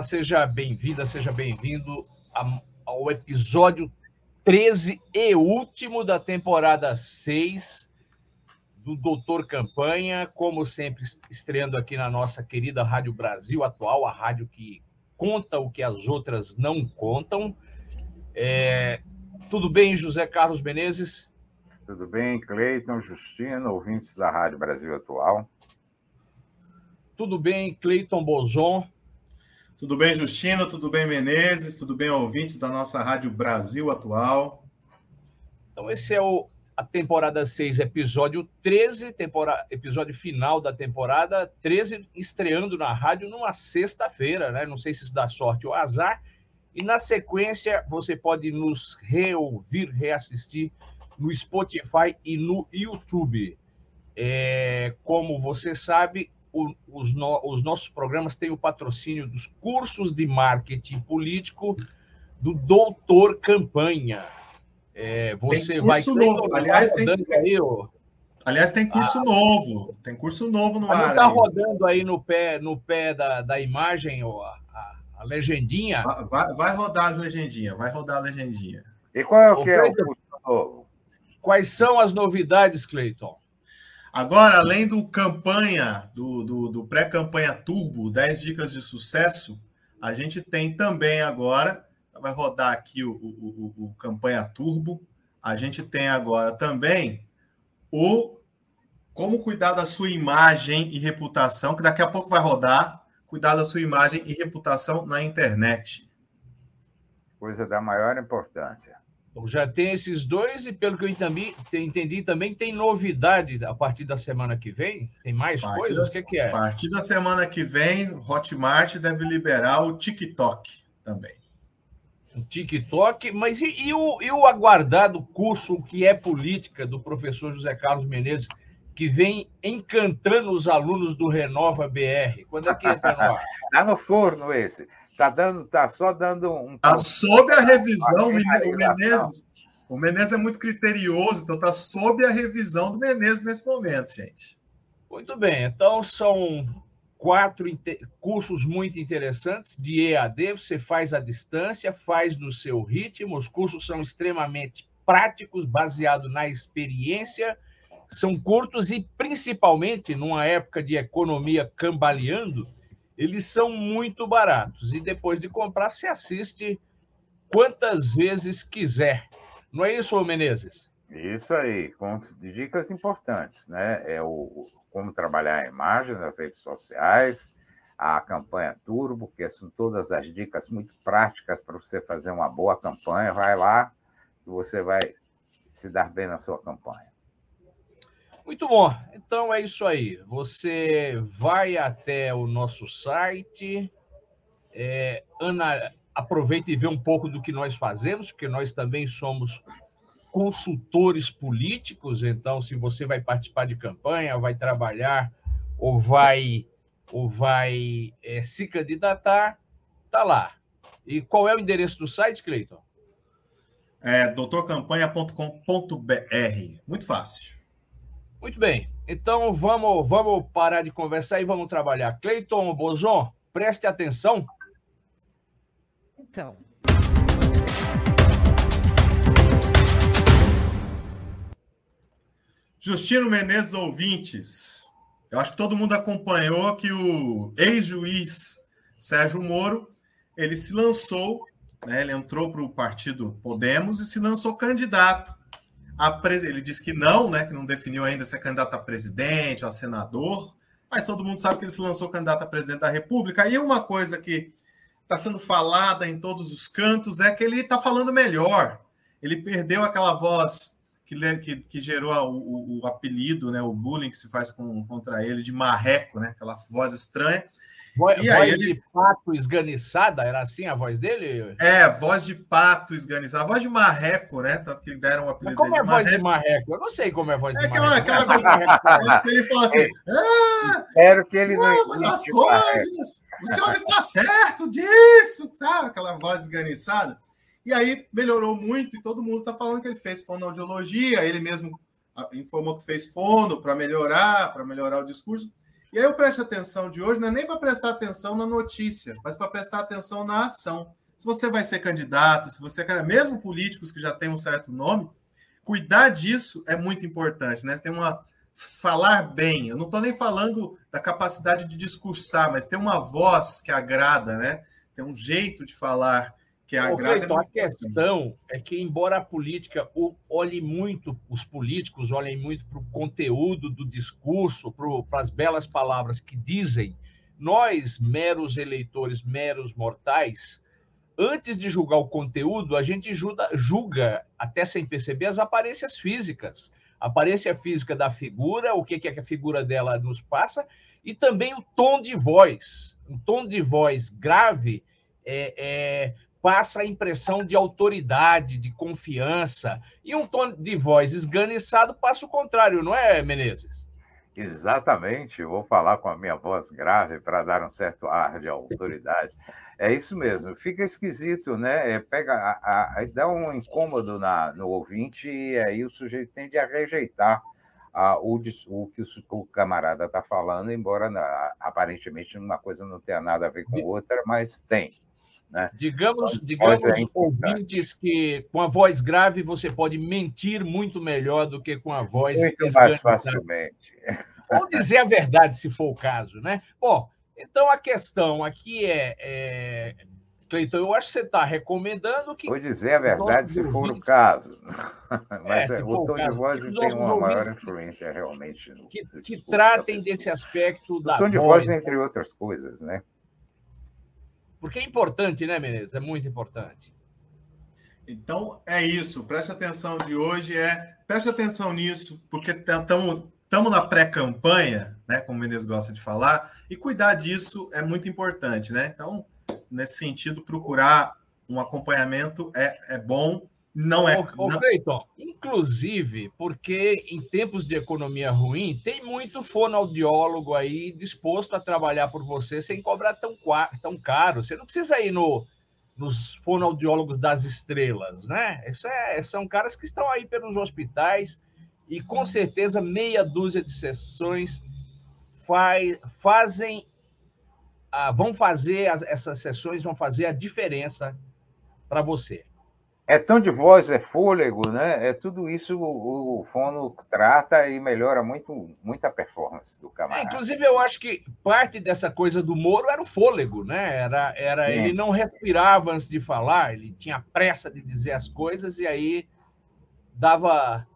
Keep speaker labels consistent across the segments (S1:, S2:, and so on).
S1: Olá, seja bem-vinda, seja bem-vindo ao episódio 13 e último da temporada 6 do Doutor Campanha, como sempre, estreando aqui na nossa querida Rádio Brasil Atual, a rádio que conta o que as outras não contam. É... Tudo bem, José Carlos Menezes?
S2: Tudo bem, Cleiton, Justino, ouvintes da Rádio Brasil Atual.
S1: Tudo bem, Cleiton Bozon.
S3: Tudo bem, Justino? Tudo bem, Menezes? Tudo bem, ouvintes da nossa Rádio Brasil Atual?
S1: Então, esse é o a temporada 6, episódio 13, temporada, episódio final da temporada 13, estreando na rádio numa sexta-feira, né? Não sei se isso dá sorte ou azar. E na sequência, você pode nos reouvir, reassistir no Spotify e no YouTube. É, como você sabe, o, os, no, os nossos programas têm o patrocínio dos cursos de marketing político do Doutor Campanha. É, você vai.
S3: Novo. Aliás, tem, aí, ó. aliás, tem curso ah, novo. Tem curso novo no ar.
S1: Está rodando aí no pé, no pé da, da imagem ó, a, a legendinha.
S3: Vai, vai, rodar a legendinha, vai rodar a legendinha.
S2: E qual é o que é o curso novo?
S1: Quais são as novidades, Cleiton?
S3: Agora, além do campanha, do, do, do pré-campanha Turbo, 10 dicas de sucesso, a gente tem também agora vai rodar aqui o, o, o, o campanha turbo. A gente tem agora também o como cuidar da sua imagem e reputação, que daqui a pouco vai rodar, cuidar da sua imagem e reputação na internet.
S2: Coisa da maior importância.
S1: Então, já tem esses dois, e pelo que eu entendi, entendi também tem novidade a partir da semana que vem? Tem mais coisas?
S3: o
S1: que, que, é?
S3: A partir da semana que vem, Hotmart deve liberar o TikTok também
S1: o TikTok, mas e, e, o, e o aguardado curso que é política do professor José Carlos Menezes, que vem encantando os alunos do Renova BR? Quando é que entra no ar?
S2: Está no forno esse. Está dando, tá só dando um.
S3: Está sob a revisão, o Menezes. O Menezes é muito criterioso, então está sob a revisão do Menezes nesse momento, gente.
S1: Muito bem, então são quatro cursos muito interessantes de EAD, você faz à distância, faz no seu ritmo, os cursos são extremamente práticos, baseados na experiência, são curtos e, principalmente, numa época de economia cambaleando, eles são muito baratos. E depois de comprar, você assiste quantas vezes quiser. Não é isso, Menezes?
S2: Isso aí, com dicas importantes, né? É o, como trabalhar a imagem nas redes sociais, a campanha Turbo, que são todas as dicas muito práticas para você fazer uma boa campanha. Vai lá e você vai se dar bem na sua campanha.
S1: Muito bom. Então é isso aí. Você vai até o nosso site, é, Ana, aproveita e vê um pouco do que nós fazemos, porque nós também somos consultores políticos, então se você vai participar de campanha, vai trabalhar ou vai ou vai é, se candidatar, tá lá. E qual é o endereço do site, Cleiton?
S3: É doutorcampanha.com.br. Muito fácil.
S1: Muito bem. Então vamos vamos parar de conversar e vamos trabalhar. Cleiton Bozon, preste atenção.
S4: Então,
S3: Justino Menezes ouvintes, eu acho que todo mundo acompanhou que o ex-juiz Sérgio Moro ele se lançou, né, ele entrou para o partido Podemos e se lançou candidato. A pres... Ele disse que não, né, que não definiu ainda se é candidato a presidente, a senador, mas todo mundo sabe que ele se lançou candidato a presidente da República. E uma coisa que está sendo falada em todos os cantos é que ele está falando melhor. Ele perdeu aquela voz que, que, que gerou o, o, apelido, né, o bullying que se faz com, contra ele de marreco, né, aquela voz estranha.
S1: Voz, e voz ele... de pato esganiçada, era assim a voz dele?
S3: É, voz de pato esganiçada, a voz de marreco, né? Tanto que deram o apelido
S1: Mas como é
S3: a
S1: voz de marreco? Eu não sei como é a voz
S3: é
S1: de
S3: aquela,
S1: marreco.
S3: Aquela, aquela, ele fala assim: ah,
S2: Espero que ele
S3: não. Mas as coisas, o senhor está certo disso, tá? Aquela voz esganiçada. E aí melhorou muito e todo mundo está falando que ele fez fonoaudiologia, ele mesmo ah, informou que fez fono para melhorar, para melhorar o discurso. E aí eu presto atenção de hoje, não é nem para prestar atenção na notícia, mas para prestar atenção na ação. Se você vai ser candidato, se você quer, mesmo políticos que já têm um certo nome, cuidar disso é muito importante, né? Tem uma falar bem. Eu não estou nem falando da capacidade de discursar, mas ter uma voz que agrada, né? Tem um jeito de falar que agrada.
S1: Cleiton, a questão é que, embora a política olhe muito, os políticos olhem muito para o conteúdo do discurso, para as belas palavras que dizem, nós, meros eleitores, meros mortais, antes de julgar o conteúdo, a gente julga, julga até sem perceber, as aparências físicas. A aparência física da figura, o que, que a figura dela nos passa, e também o tom de voz. Um tom de voz grave é, é, passa a impressão de autoridade, de confiança, e um tom de voz esganiçado passa o contrário, não é, Menezes?
S2: Exatamente, vou falar com a minha voz grave para dar um certo ar de autoridade. É isso mesmo, fica esquisito, né? É, pega, a, a, dá um incômodo na, no ouvinte e aí o sujeito tende a rejeitar a, o, o, que o, o camarada está falando, embora aparentemente uma coisa não tenha nada a ver com outra, mas tem. Né?
S1: Digamos, então, digamos é ouvintes que com a voz grave você pode mentir muito melhor do que com a voz.
S2: Muito mais facilmente.
S1: Ou dizer a verdade, se for o caso, né? Bom, então a questão aqui é, é... Cleiton, eu acho que você está recomendando que.
S2: Vou dizer a verdade se for o caso. Mas é, o tom de voz tem uma maior influência realmente. No,
S1: que, que tratem desse aspecto da. O
S2: tom de voz, entre outras coisas, né?
S1: Porque é importante, né, Menezes? É muito importante.
S3: Então é isso. Preste atenção de hoje é preste atenção nisso, porque estamos na pré-campanha, né? Como o Menezes gosta de falar, e cuidar disso é muito importante, né? Então, nesse sentido, procurar um acompanhamento é, é bom não é.
S1: Ô, não... Cleiton, inclusive, porque em tempos de economia ruim, tem muito fonoaudiólogo aí disposto a trabalhar por você sem cobrar tão, tão caro. Você não precisa ir no, nos fonoaudiólogos das estrelas, né? Isso é, são caras que estão aí pelos hospitais e com certeza meia dúzia de sessões faz, fazem, ah, vão fazer, essas sessões vão fazer a diferença para você.
S2: É tom de voz, é fôlego, né? É tudo isso o, o fono trata e melhora muito, muito a performance do camarada.
S1: É, inclusive, eu acho que parte dessa coisa do Moro era o fôlego, né? Era, era ele não respirava antes de falar, ele tinha pressa de dizer as coisas e aí dava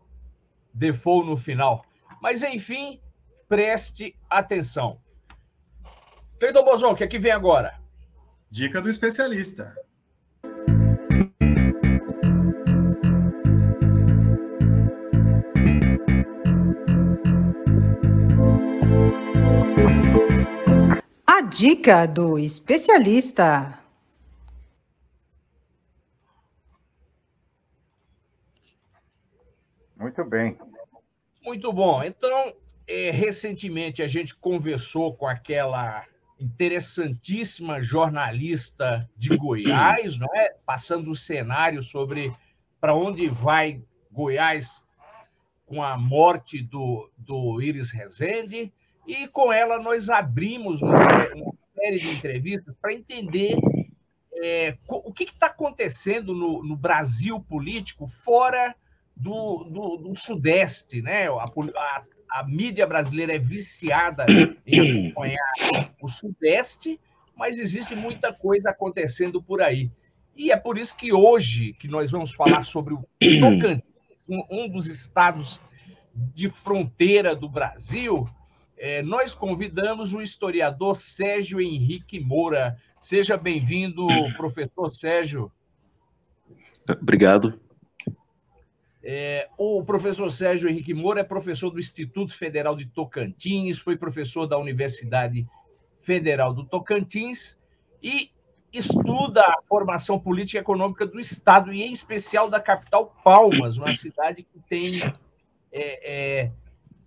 S1: default no final. Mas, enfim, preste atenção. Cleiton Bozon, o que é que vem agora?
S3: Dica do especialista.
S4: Dica do especialista.
S2: Muito bem.
S1: Muito bom. Então, é, recentemente a gente conversou com aquela interessantíssima jornalista de Goiás, não é? Passando o cenário sobre para onde vai Goiás com a morte do, do Iris Rezende. E com ela nós abrimos uma série, uma série de entrevistas para entender é, o que está acontecendo no, no, Brasil político fora do, do, do Sudeste. Né? A, a, a, mídia brasileira é viciada em acompanhar o Sudeste, mas existe muita coisa acontecendo por aí. E é por isso que hoje que nós vamos falar sobre o Tocantins, um, um dos estados de fronteira do Brasil, é, nós convidamos o historiador Sérgio Henrique Moura. Seja bem-vindo, professor Sérgio.
S5: Obrigado.
S1: É, o professor Sérgio Henrique Moura é professor do Instituto Federal de Tocantins, foi professor da Universidade Federal do Tocantins e estuda a formação política e econômica do Estado, e em especial da capital Palmas, uma cidade que tem, é, é,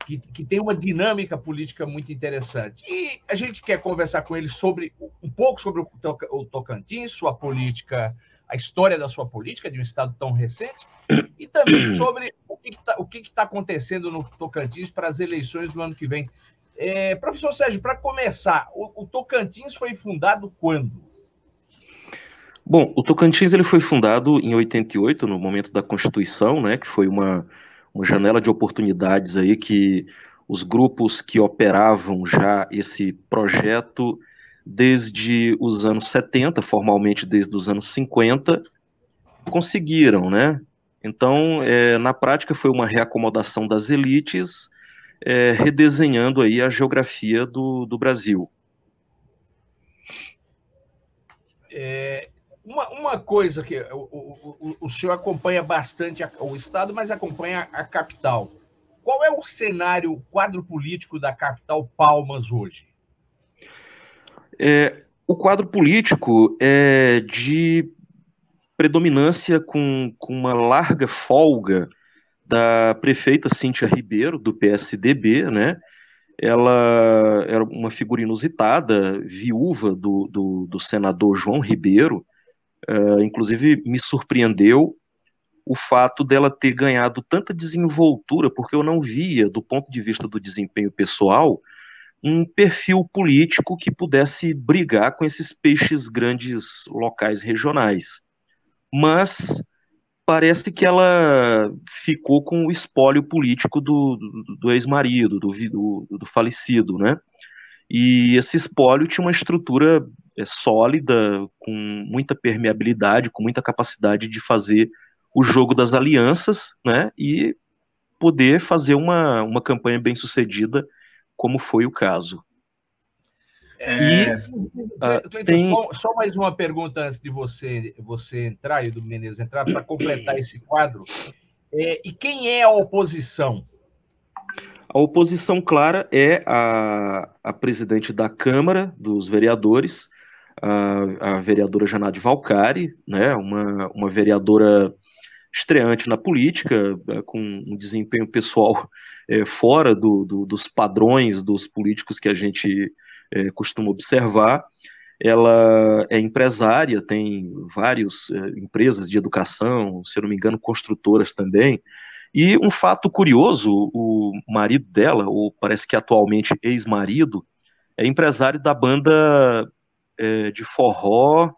S1: que, que, tem uma dinâmica política muito interessante. E a gente quer conversar com ele sobre um pouco sobre o Tocantins, sua política a história da sua política de um Estado tão recente, e também sobre o que está tá acontecendo no Tocantins para as eleições do ano que vem. É, professor Sérgio, para começar, o, o, Tocantins foi fundado quando?
S5: Bom, o Tocantins ele foi fundado em 88, no momento da Constituição, né, que foi uma, uma janela de oportunidades aí que os grupos que operavam já esse projeto desde os anos 70, formalmente desde os anos 50, conseguiram, né? Então, é, na prática, foi uma reacomodação das elites, é, redesenhando aí a geografia do, do Brasil.
S1: É, uma, uma, coisa que o, o, o, senhor acompanha bastante o Estado, mas acompanha a capital. Qual é o cenário, o quadro político da capital Palmas hoje?
S5: É, o quadro político é de predominância com, com uma larga folga da prefeita Cíntia Ribeiro, do PSDB, né? Ela era uma figura inusitada, viúva do, do, do senador João Ribeiro, uh, inclusive me surpreendeu o fato dela ter ganhado tanta desenvoltura, porque eu não via, do ponto de vista do desempenho pessoal, um perfil político que pudesse brigar com esses peixes grandes locais regionais. Mas parece que ela ficou com o espólio político do, do, do ex-marido, do, do, do, falecido, né? E esse espólio tinha uma estrutura é, sólida, com muita permeabilidade, com muita capacidade de fazer o jogo das alianças, né? E poder fazer uma, uma campanha bem sucedida como foi o caso.
S1: É, e, uh, tem... só, só, mais uma pergunta antes de você, você entrar e do Menezes entrar, para completar esse quadro. É, e quem é a oposição?
S5: A oposição clara é a, a presidente da Câmara dos Vereadores, a, a vereadora Janade Valcari, né, uma, uma vereadora estreante na política, é, com um desempenho pessoal é, fora do, do, dos padrões dos políticos que a gente é, costuma observar. Ela é empresária, tem várias é, empresas de educação, se não me engano, construtoras também. E um fato curioso: o marido dela, ou parece que atualmente ex-marido, é empresário da banda é, de forró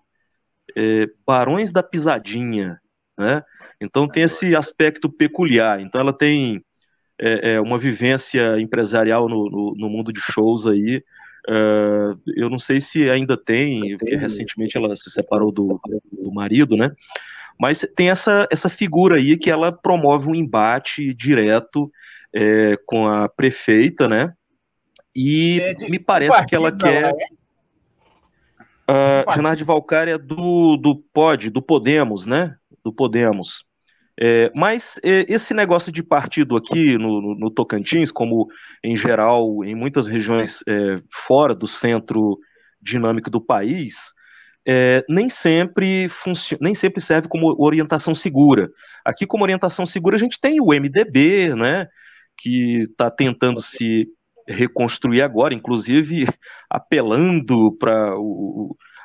S5: é, Barões da Pisadinha, né? Então tem esse aspecto peculiar. Então ela tem é, é uma vivência empresarial no, no, no, mundo de shows aí. Uh, eu não sei se ainda tem, porque recentemente ela se separou do, do marido, né? Mas tem essa, essa figura aí que ela promove um embate direto é, com a prefeita, né? E é de, me parece que ela quer. Uh, Genardo Valcária é do, do POD, do Podemos, né? Do Podemos. É, mas é, esse negócio de partido aqui no, no, no, Tocantins, como em geral em muitas regiões é, fora do centro dinâmico do país, é, nem sempre nem sempre serve como orientação segura. Aqui, como orientação segura, a gente tem o MDB, né, que está tentando se reconstruir agora, inclusive apelando para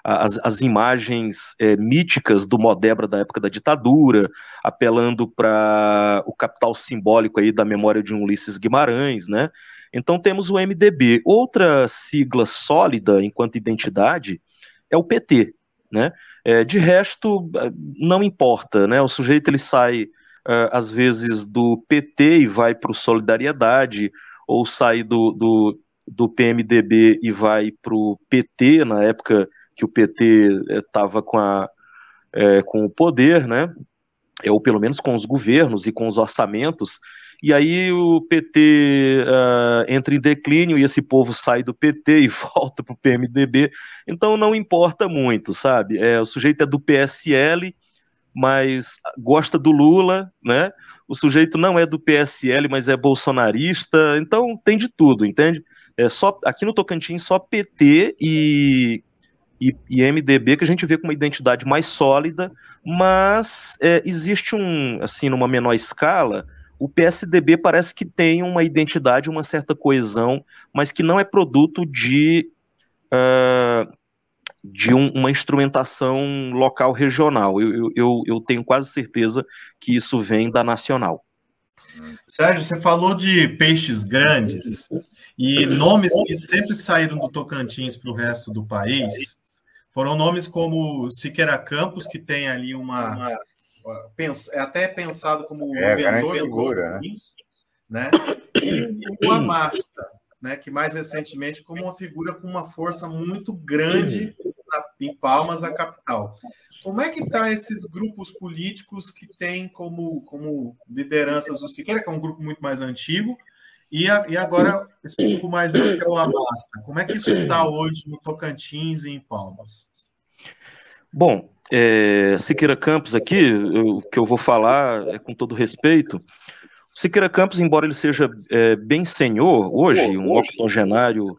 S5: as, as imagens é, míticas do Modebra da época da ditadura, apelando para o capital simbólico aí da memória de um Ulisses Guimarães, né? Então temos o MDB. Outra sigla sólida enquanto identidade é o PT, né? É, de resto, não importa, né? O sujeito ele sai uh, às vezes do PT e vai para o Solidariedade, ou sai do, do, do PMDB e vai para o PT, na época que o PT estava eh, com, a, é, com o poder, né? É, ou pelo menos com os governos e com os orçamentos, e aí o PT uh, ah, entra em declínio e esse povo sai do PT e volta para o PMDB, então não importa muito, sabe? É, o sujeito é do PSL, mas gosta do Lula, né? O sujeito não é do PSL, mas é bolsonarista, então tem de tudo, entende? É só aqui no Tocantins só PT e, e, e MDB que a gente vê com uma identidade mais sólida, mas é, existe um, assim, numa menor escala, o PSDB parece que tem uma identidade, uma certa coesão, mas que não é produto de uh, de um, uma instrumentação local regional. Eu, eu, eu tenho quase certeza que isso vem da nacional.
S3: Sérgio, você falou de peixes grandes e nomes que sempre saíram do Tocantins para o resto do país foram nomes como Siqueira Campos, que tem ali uma. é até pensado como
S2: é, inventor do Tocantins,
S3: né? né? E o Amasta, né? que mais recentemente como uma figura com uma força muito grande em Palmas, a capital. Como é que está esses grupos políticos que têm como, como lideranças o Siqueira, que é um grupo muito mais antigo, e, a, e agora esse grupo mais novo que é o Amasta. Como é que isso está hoje no Tocantins e em Palmas?
S5: Bom, é, Siqueira Campos aqui, o que eu vou falar é com todo respeito. Siqueira Campos, embora ele seja é, bem senhor hoje, um octogenário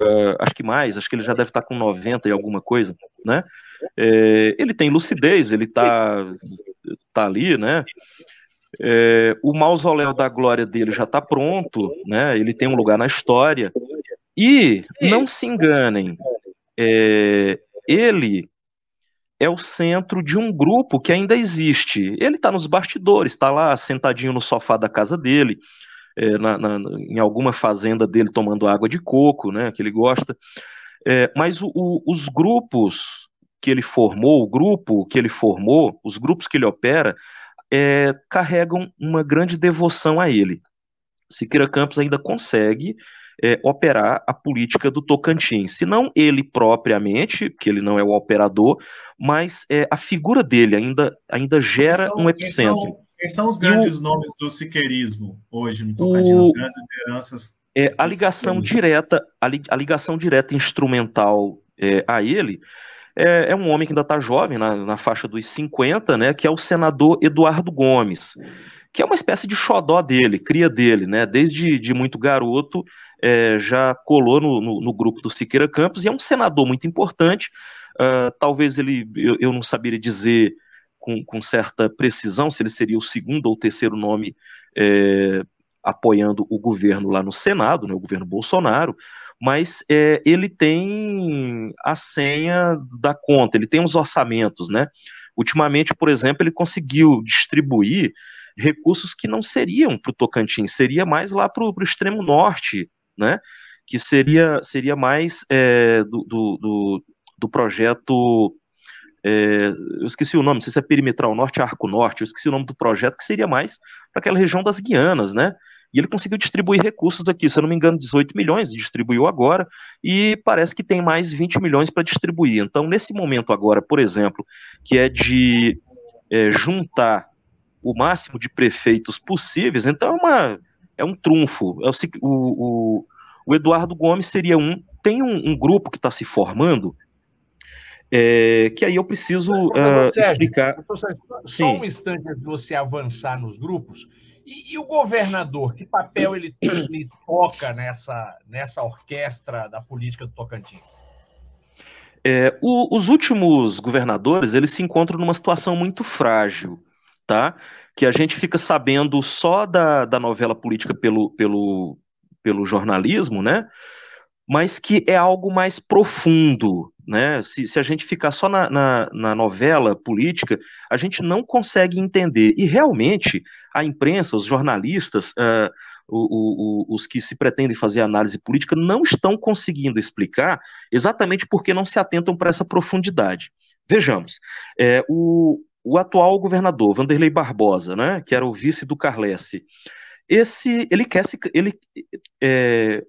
S5: uh, acho que mais, acho que ele já deve estar com 90 e alguma coisa, né? É, ele tem lucidez, ele está tá ali, né? É, o mausoléu da glória dele já está pronto, né? Ele tem um lugar na história. E não se enganem, é, ele é o centro de um grupo que ainda existe. Ele está nos bastidores, está lá sentadinho no sofá da casa dele é, na, na, em alguma fazenda dele tomando água de coco, né, que ele gosta. É, mas o, o, os grupos que ele formou, o grupo que ele formou, os grupos que ele opera, é, carregam uma grande devoção a ele. Siqueira Campos ainda consegue é, operar a política do Tocantins. Se não ele propriamente, que ele não é o operador, mas é, a figura dele ainda, ainda gera são, um epicentro.
S3: Quem são os grandes o, nomes do siqueirismo hoje no Tocantins, o, as grandes lideranças?
S5: É, a ligação direta, a, li, a, ligação direta instrumental é, a ele é, é, um homem que ainda está jovem, na, na, faixa dos 50, né, que é o senador Eduardo Gomes, que é uma espécie de xodó dele, cria dele, né, desde de muito garoto, é, já colou no, no, no, grupo do Siqueira Campos, e é um senador muito importante, uh, talvez ele, eu, eu não saberia dizer com, com certa precisão se ele seria o segundo ou terceiro nome é, apoiando o governo lá no Senado, né, o governo Bolsonaro, mas é, ele tem a senha da conta, ele tem os orçamentos, né? Ultimamente, por exemplo, ele conseguiu distribuir recursos que não seriam para o Tocantins, seria mais lá para o extremo norte, né? Que seria, seria mais é, do, do, do, do projeto é, eu esqueci o nome, não sei se é Perimetral Norte, Arco Norte, eu esqueci o nome do projeto, que seria mais para aquela região das Guianas, né? E ele conseguiu distribuir recursos aqui, se eu não me engano, 18 milhões, distribuiu agora, e parece que tem mais 20 milhões para distribuir. Então, nesse momento agora, por exemplo, que é de é, juntar o máximo de prefeitos possíveis, então é, uma, é um trunfo. É o, o, o Eduardo Gomes seria um. Tem um, um grupo que está se formando, é, que aí eu preciso uh, Sérgio, explicar.
S1: Só um instante antes de você avançar nos grupos. E, e o governador, que papel ele, ele toca nessa, nessa orquestra da política do Tocantins?
S5: É, o, os últimos governadores eles se encontram numa situação muito frágil, tá? Que a gente fica sabendo só da, da novela política pelo, pelo, pelo jornalismo, né? Mas que é algo mais profundo, né? Se, se a gente ficar só na, na, na, novela política, a gente não consegue entender. E realmente a imprensa, os jornalistas, uh, o, o, os que se pretendem fazer análise política, não estão conseguindo explicar exatamente porque não se atentam para essa profundidade. Vejamos, é, o, o atual governador, Vanderlei Barbosa, né, que era o vice do Carlesse, esse, ele quer se, ele, é,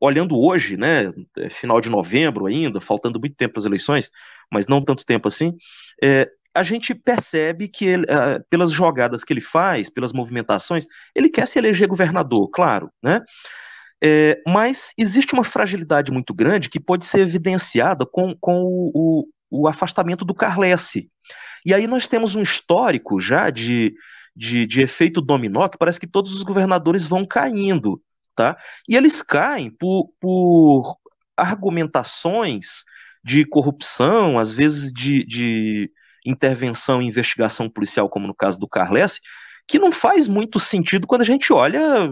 S5: olhando hoje, né, é final de novembro ainda, faltando muito tempo para as eleições, mas não tanto tempo assim, é, a gente percebe que ele, uh, pelas jogadas que ele faz, pelas movimentações, ele quer se eleger governador, claro, né? É, mas existe uma fragilidade muito grande que pode ser evidenciada com, com o, o, o afastamento do Carlesse. E aí nós temos um histórico já de, de, de efeito dominó que parece que todos os governadores vão caindo, tá? E eles caem por, por argumentações de corrupção, às vezes de, de intervenção e investigação policial, como no caso do Carles, que não faz muito sentido quando a gente olha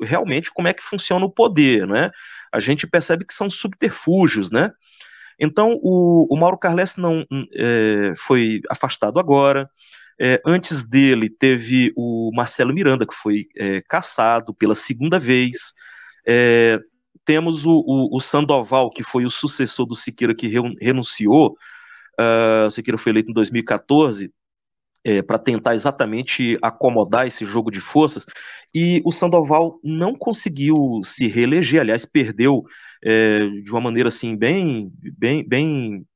S5: realmente como é que funciona o poder, né? A gente percebe que são subterfúgios, né? Então, o, o Mauro Carles não é, foi afastado agora. É, antes dele, teve o Marcelo Miranda, que foi é, caçado pela segunda vez. É, temos o, o, o, Sandoval, que foi o sucessor do Siqueira, que renunciou. Uh, Siqueira foi eleito em 2014 é, para tentar exatamente acomodar esse jogo de forças, e o Sandoval não conseguiu se reeleger, aliás, perdeu é, de uma maneira assim bem, bem, bem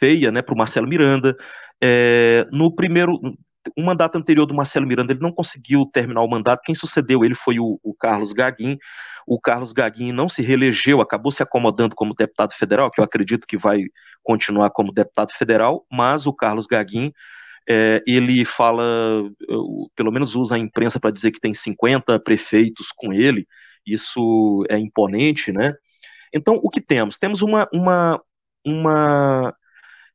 S5: feia né, para o Marcelo Miranda. É, no primeiro, o mandato anterior do Marcelo Miranda, ele não conseguiu terminar o mandato, quem sucedeu ele foi o, o Carlos Gaguin, o Carlos Gaguin não se reelegeu, acabou se acomodando como deputado federal, que eu acredito que vai continuar como deputado federal, mas o Carlos Gaguin é, ele fala, pelo menos usa a imprensa para dizer que tem 50 prefeitos com ele, isso é imponente, né? Então, o que temos? Temos uma, uma, uma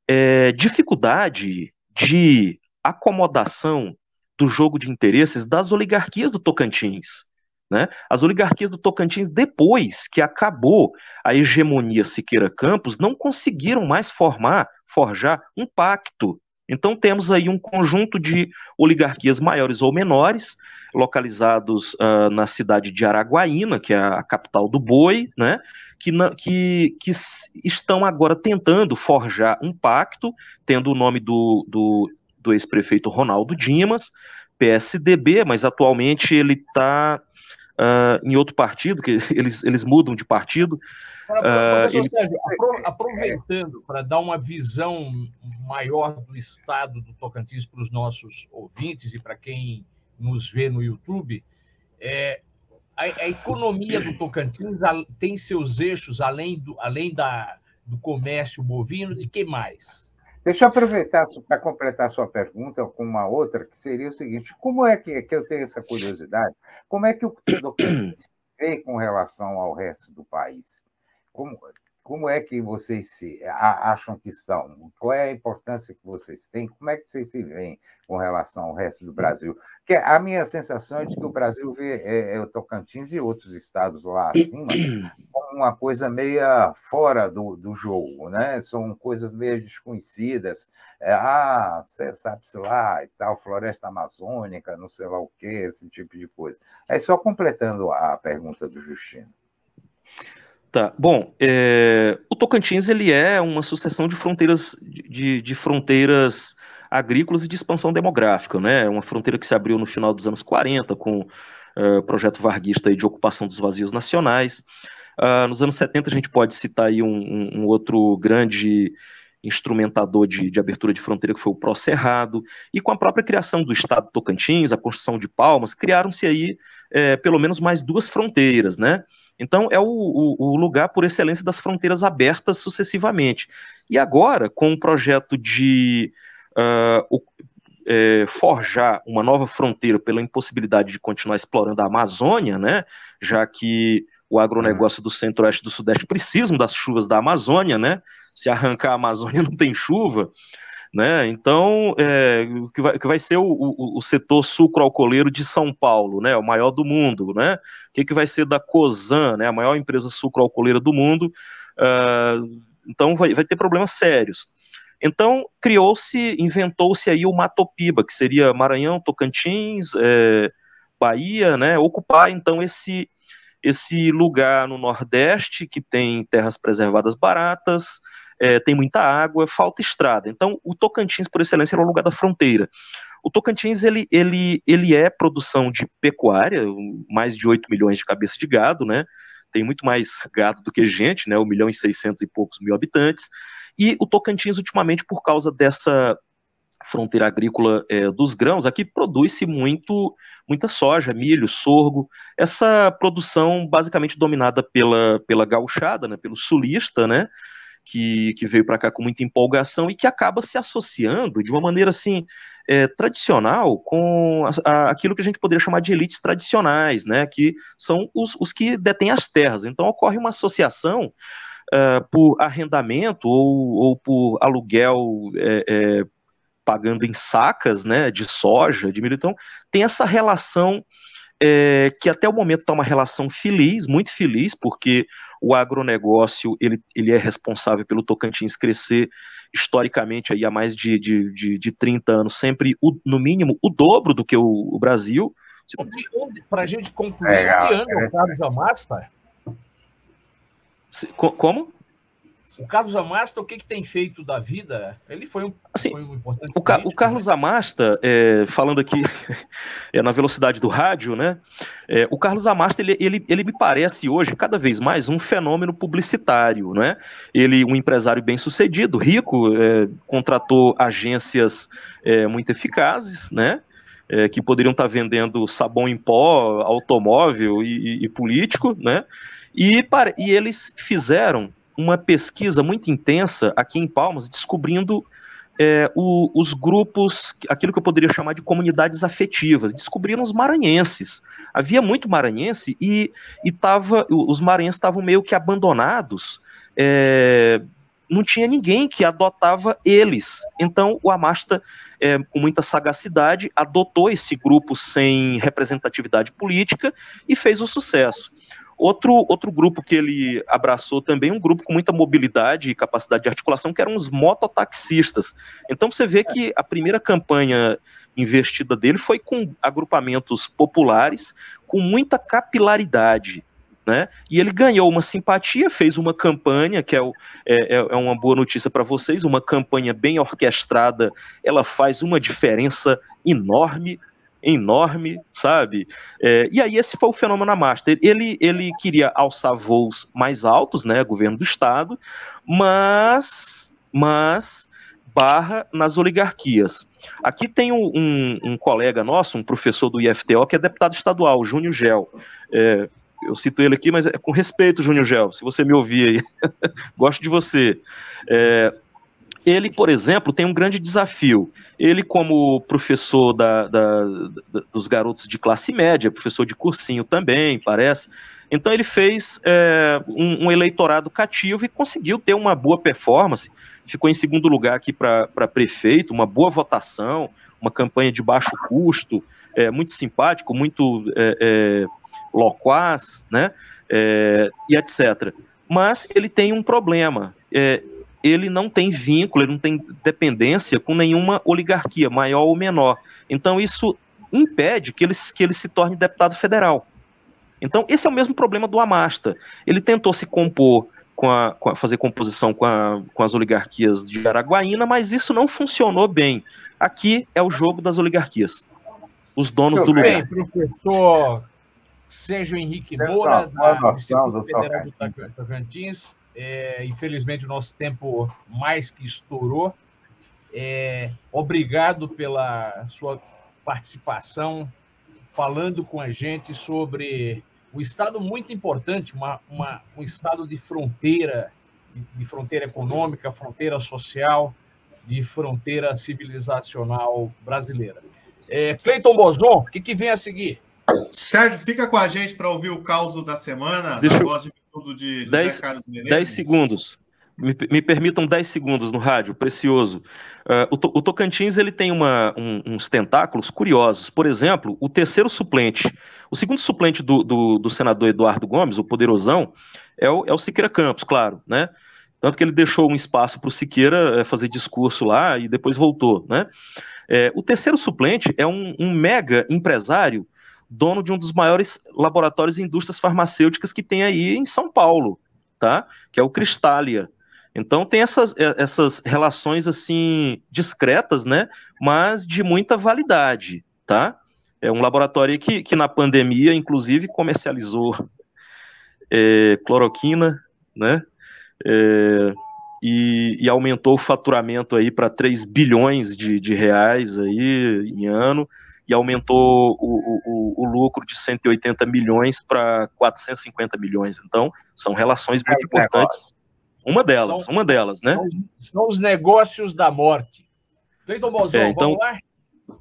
S5: é, dificuldade de acomodação do jogo de interesses das oligarquias do Tocantins. Né? As oligarquias do Tocantins, depois que acabou a hegemonia Siqueira Campos, não conseguiram mais formar, forjar um pacto então temos aí um conjunto de oligarquias maiores ou menores, localizados uh, na cidade de Araguaína, que é a capital do boi, né, que, que, que estão agora tentando forjar um pacto, tendo o nome do, do, do ex-prefeito Ronaldo Dimas, PSDB, mas atualmente ele está uh, em outro partido, que eles, eles mudam de partido,
S1: Uh, ele... Sérgio, aproveitando para dar uma visão maior do estado do Tocantins para os nossos ouvintes e para quem nos vê no YouTube, é, a, a, economia do Tocantins tem seus eixos além do, além da, do comércio bovino, de que mais?
S2: Deixa eu aproveitar para completar sua pergunta com uma outra, que seria o seguinte: como é que, que eu tenho essa curiosidade? Como é que o Tocantins vê com relação ao resto do país? como, como é que vocês se acham que são? Qual é a importância que vocês têm? Como é que vocês se veem com relação ao resto do Brasil? Que a minha sensação é de que o Brasil vê é, é o Tocantins e outros estados lá acima como uma coisa meia fora do, do jogo, né? São coisas meio desconhecidas. É, ah, sabe-se lá e tal, floresta amazônica, não sei lá o que, esse tipo de coisa. É só completando a pergunta do Justino.
S5: Tá. Bom, é, o Tocantins ele é uma sucessão de fronteiras de, de, fronteiras agrícolas e de expansão demográfica, né? É uma fronteira que se abriu no final dos anos 40 com uh, o projeto varguista de ocupação dos vazios nacionais. Uh, nos anos 70 a gente pode citar aí um, um, um outro grande instrumentador de, de, abertura de fronteira, que foi o Pró Cerrado, e com a própria criação do Estado Tocantins, a construção de Palmas, criaram-se aí é, pelo menos mais duas fronteiras, né? Então, é o, o, o, lugar por excelência das fronteiras abertas sucessivamente. E agora, com o projeto de uh, o, é, forjar uma nova fronteira pela impossibilidade de continuar explorando a Amazônia, né, já que o agronegócio do centro-oeste e do sudeste precisam das chuvas da Amazônia, né? Se arrancar a Amazônia não tem chuva. Né? Então, é, que, vai, que vai ser o, o, o setor sucroalcooleiro de São Paulo, né? O maior do mundo, né? O que, que vai ser da Cosan, né? A maior empresa sucroalcooleira do mundo. Uh, então, vai, vai ter problemas sérios. Então, criou-se, inventou-se aí o Matopiba, que seria Maranhão, Tocantins, é, Bahia, né? Ocupar, então, esse, esse lugar no Nordeste, que tem terras preservadas baratas, é, tem muita água, falta estrada. Então, o Tocantins, por excelência, era o lugar da fronteira. O Tocantins, ele, ele, ele é produção de pecuária, mais de 8 milhões de cabeças de gado, né? Tem muito mais gado do que gente, né? 1 milhão e 600 e poucos mil habitantes. E o Tocantins, ultimamente, por causa dessa fronteira agrícola é, dos grãos, aqui produz-se muito, muita soja, milho, sorgo, essa produção basicamente dominada pela, pela gauchada, né, pelo sulista, né, que, que veio para cá com muita empolgação e que acaba se associando de uma maneira assim é, tradicional com a, a, aquilo que a gente poderia chamar de elites tradicionais, né, que são os, os que detêm as terras. Então ocorre uma associação uh, por arrendamento ou, ou por aluguel é, é, pagando em sacas né, de soja, de milho. Então tem essa relação é, que até o momento está uma relação feliz, muito feliz, porque o agronegócio ele, ele é responsável pelo Tocantins crescer historicamente aí há mais de, de, de, de 30 anos, sempre o, no mínimo o dobro do que o, o Brasil.
S1: Para a gente concluir, é, onde anda o Carlos Amasta?
S5: Como?
S1: O Carlos Amasta, o que, que tem feito da vida? Ele foi um,
S5: assim,
S1: foi um
S5: importante. O, político, o Carlos né? Amasta, é, falando aqui é, na velocidade do rádio, né? É, o Carlos Amasta, ele, ele, ele me parece hoje, cada vez mais, um fenômeno publicitário, né? Ele, um empresário bem sucedido, rico, é, contratou agências é, muito eficazes, né? É, que poderiam estar vendendo sabão em pó, automóvel e, e, e político, né? E, para, e eles fizeram uma pesquisa muito intensa aqui em Palmas, descobrindo é, o, os grupos, aquilo que eu poderia chamar de comunidades afetivas, descobriram os maranhenses. Havia muito maranhense e, e tava, os maranhenses estavam meio que abandonados, é, não tinha ninguém que adotava eles. Então o Amasta, é, com muita sagacidade, adotou esse grupo sem representatividade política e fez o sucesso. Outro, outro grupo que ele abraçou também, um grupo com muita mobilidade e capacidade de articulação, que eram os mototaxistas. Então você vê que a primeira campanha investida dele foi com agrupamentos populares, com muita capilaridade. Né? E ele ganhou uma simpatia, fez uma campanha, que é, é, é uma boa notícia para vocês, uma campanha bem orquestrada, ela faz uma diferença enorme enorme, sabe? É, e aí esse foi o fenômeno Master. Ele, ele queria alçar voos mais altos, né, governo do estado, mas, mas barra nas oligarquias. Aqui tem um, um, um colega nosso, um professor do IFTO, que é deputado estadual, Júnior Gel. É, eu cito ele aqui, mas é com respeito, Júnior Gel, se você me ouvir aí, gosto de você. É, ele, por exemplo, tem um grande desafio. Ele, como professor da, da, da, dos garotos de classe média, professor de cursinho também, parece. Então, ele fez é, um, um, eleitorado cativo e conseguiu ter uma boa performance. Ficou em segundo lugar aqui para prefeito, uma boa votação, uma campanha de baixo custo, é, muito simpático, muito é, é loquaz, né? É, e etc. Mas ele tem um problema. É, ele não tem vínculo, ele não tem dependência com nenhuma oligarquia, maior ou menor. Então isso impede que ele, que ele se torne deputado federal. Então esse é o mesmo problema do Amasta. Ele tentou se compor com a, com a, fazer composição com, a, com as oligarquias de Araguaína, mas isso não funcionou bem. Aqui é o jogo das oligarquias. Os donos do
S1: bem, lugar. professor Sérgio Henrique Moura, da Federal do Tocantins. É, infelizmente, o nosso tempo mais que estourou. É, obrigado pela sua participação, falando com a gente sobre um estado muito importante, uma, uma um estado de fronteira, de, de fronteira econômica, fronteira social, de fronteira civilizacional brasileira. É, Cleiton Bozon, o que, que vem a seguir?
S3: Sérgio, fica com a gente para ouvir o caos da semana, Deixa da voz de tudo de José
S5: dez, Carlos Menezes? 10 segundos. Me, me, permitam 10 segundos no rádio, precioso. Uh, o, o, Tocantins ele tem uma, um, uns tentáculos curiosos. Por exemplo, o terceiro suplente, o segundo suplente do, do, do senador Eduardo Gomes, o poderosão, é o, é o Siqueira Campos, claro, né? Tanto que ele deixou um espaço para o Siqueira é, fazer discurso lá e depois voltou, né? É, o terceiro suplente é um, um mega empresário dono de um dos maiores laboratórios e indústrias farmacêuticas que tem aí em São Paulo, tá? Que é o Cristália. Então tem essas, é, essas relações assim discretas, né? Mas de muita validade, tá? É um laboratório que, que na pandemia, inclusive, comercializou é, cloroquina, né? É, e, e, aumentou o faturamento aí para 3 bilhões de, de reais aí em ano e aumentou o, o, o lucro de 180 milhões para 450 milhões. Então, são relações muito é importantes. Uma delas, são, uma delas, né?
S1: São, são, os negócios da morte. Cleiton Bozão, é, então... vamos lá?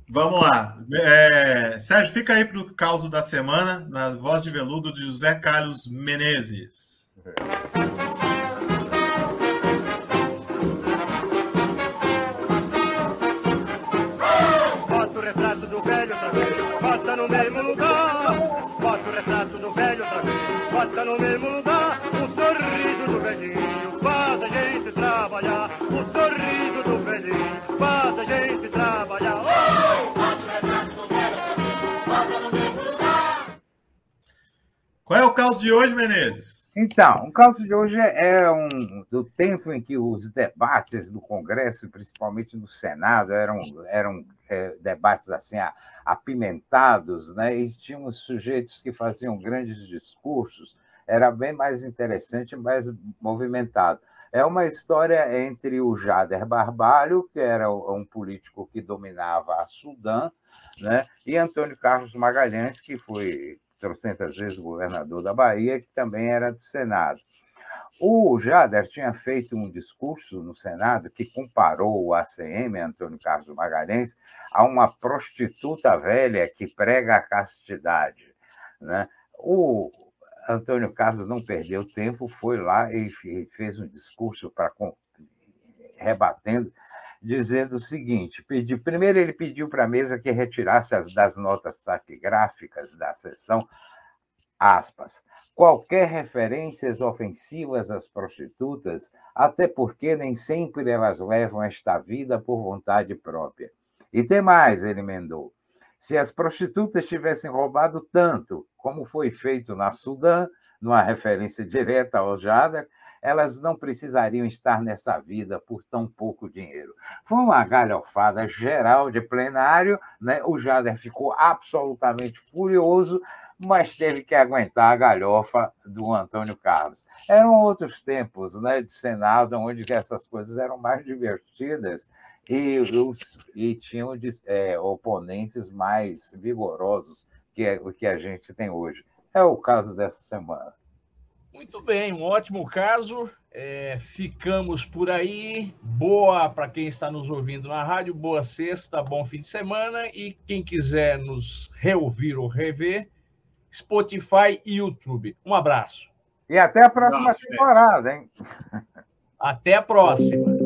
S3: Vamos lá. É, Sérgio, fica aí para o caos da semana, na voz de veludo de José Carlos Menezes. Qual é o caso de hoje, Menezes?
S2: Então, o caso de hoje é um do tempo em que os debates do Congresso, principalmente no Senado, eram, eram é, debates assim apimentados, né? E tínhamos sujeitos que faziam grandes discursos. Era bem mais interessante, mais movimentado. É uma história entre o Jader Barbalho, que era um político que dominava a Sudã, né? e Antônio Carlos Magalhães, que foi trocentas vezes governador da Bahia, que também era do Senado. O Jader tinha feito um discurso no Senado que comparou o ACM, Antônio Carlos Magalhães, a uma prostituta velha que prega a castidade. Né? O Antônio Carlos não perdeu tempo, foi lá e fez um discurso para rebatendo, dizendo o seguinte: primeiro ele pediu para a mesa que retirasse as das notas taquigráficas da sessão, aspas, qualquer referências ofensivas às prostitutas, até porque nem sempre elas levam esta vida por vontade própria. E tem mais, ele emendou. Se as prostitutas tivessem roubado tanto como foi feito na Sudã, numa referência direta ao Jader, elas não precisariam estar nessa vida por tão pouco dinheiro. Foi uma galhofada geral de plenário, né? o Jader ficou absolutamente furioso, mas teve que aguentar a galhofa do Antônio Carlos. Eram outros tempos né, de Senado, onde essas coisas eram mais divertidas e, e tinham é, oponentes mais vigorosos que o que a gente tem hoje. É o caso dessa semana.
S1: Muito bem, um ótimo caso. É, ficamos por aí. Boa para quem está nos ouvindo na rádio, boa sexta, bom fim de semana. E quem quiser nos reouvir ou rever, Spotify e YouTube. Um abraço.
S2: E até a próxima Nossa, temporada, hein?
S1: Até a próxima.